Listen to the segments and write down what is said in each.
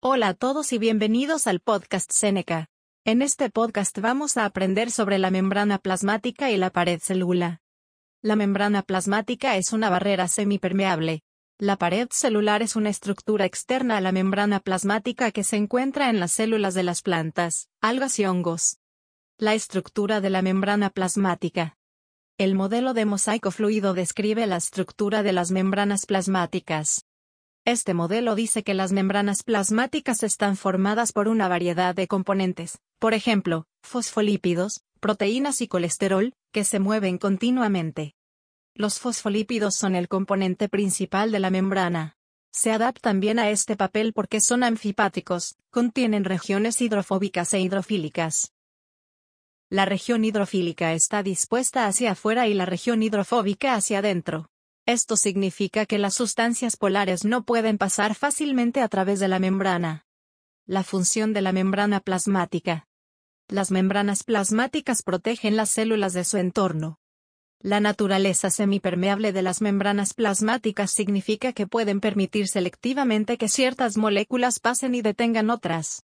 Hola a todos y bienvenidos al podcast Seneca. En este podcast vamos a aprender sobre la membrana plasmática y la pared celular. La membrana plasmática es una barrera semipermeable. La pared celular es una estructura externa a la membrana plasmática que se encuentra en las células de las plantas, algas y hongos. La estructura de la membrana plasmática. El modelo de mosaico fluido describe la estructura de las membranas plasmáticas. Este modelo dice que las membranas plasmáticas están formadas por una variedad de componentes, por ejemplo, fosfolípidos, proteínas y colesterol, que se mueven continuamente. Los fosfolípidos son el componente principal de la membrana. Se adaptan bien a este papel porque son anfipáticos, contienen regiones hidrofóbicas e hidrofílicas. La región hidrofílica está dispuesta hacia afuera y la región hidrofóbica hacia adentro. Esto significa que las sustancias polares no pueden pasar fácilmente a través de la membrana. La función de la membrana plasmática. Las membranas plasmáticas protegen las células de su entorno. La naturaleza semipermeable de las membranas plasmáticas significa que pueden permitir selectivamente que ciertas moléculas pasen y detengan otras.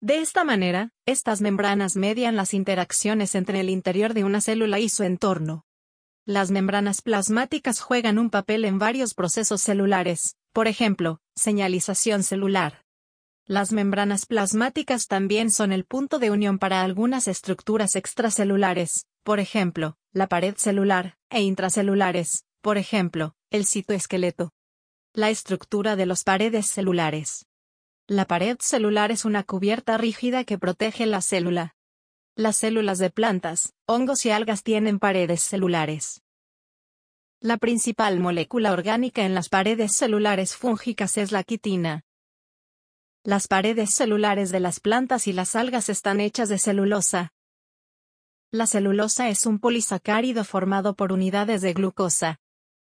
De esta manera, estas membranas median las interacciones entre el interior de una célula y su entorno. Las membranas plasmáticas juegan un papel en varios procesos celulares, por ejemplo, señalización celular. Las membranas plasmáticas también son el punto de unión para algunas estructuras extracelulares, por ejemplo, la pared celular, e intracelulares, por ejemplo, el citoesqueleto. La estructura de las paredes celulares. La pared celular es una cubierta rígida que protege la célula. Las células de plantas, hongos y algas tienen paredes celulares. La principal molécula orgánica en las paredes celulares fúngicas es la quitina. Las paredes celulares de las plantas y las algas están hechas de celulosa. La celulosa es un polisacárido formado por unidades de glucosa.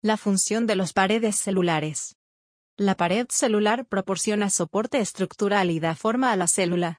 La función de las paredes celulares. La pared celular proporciona soporte estructural y da forma a la célula.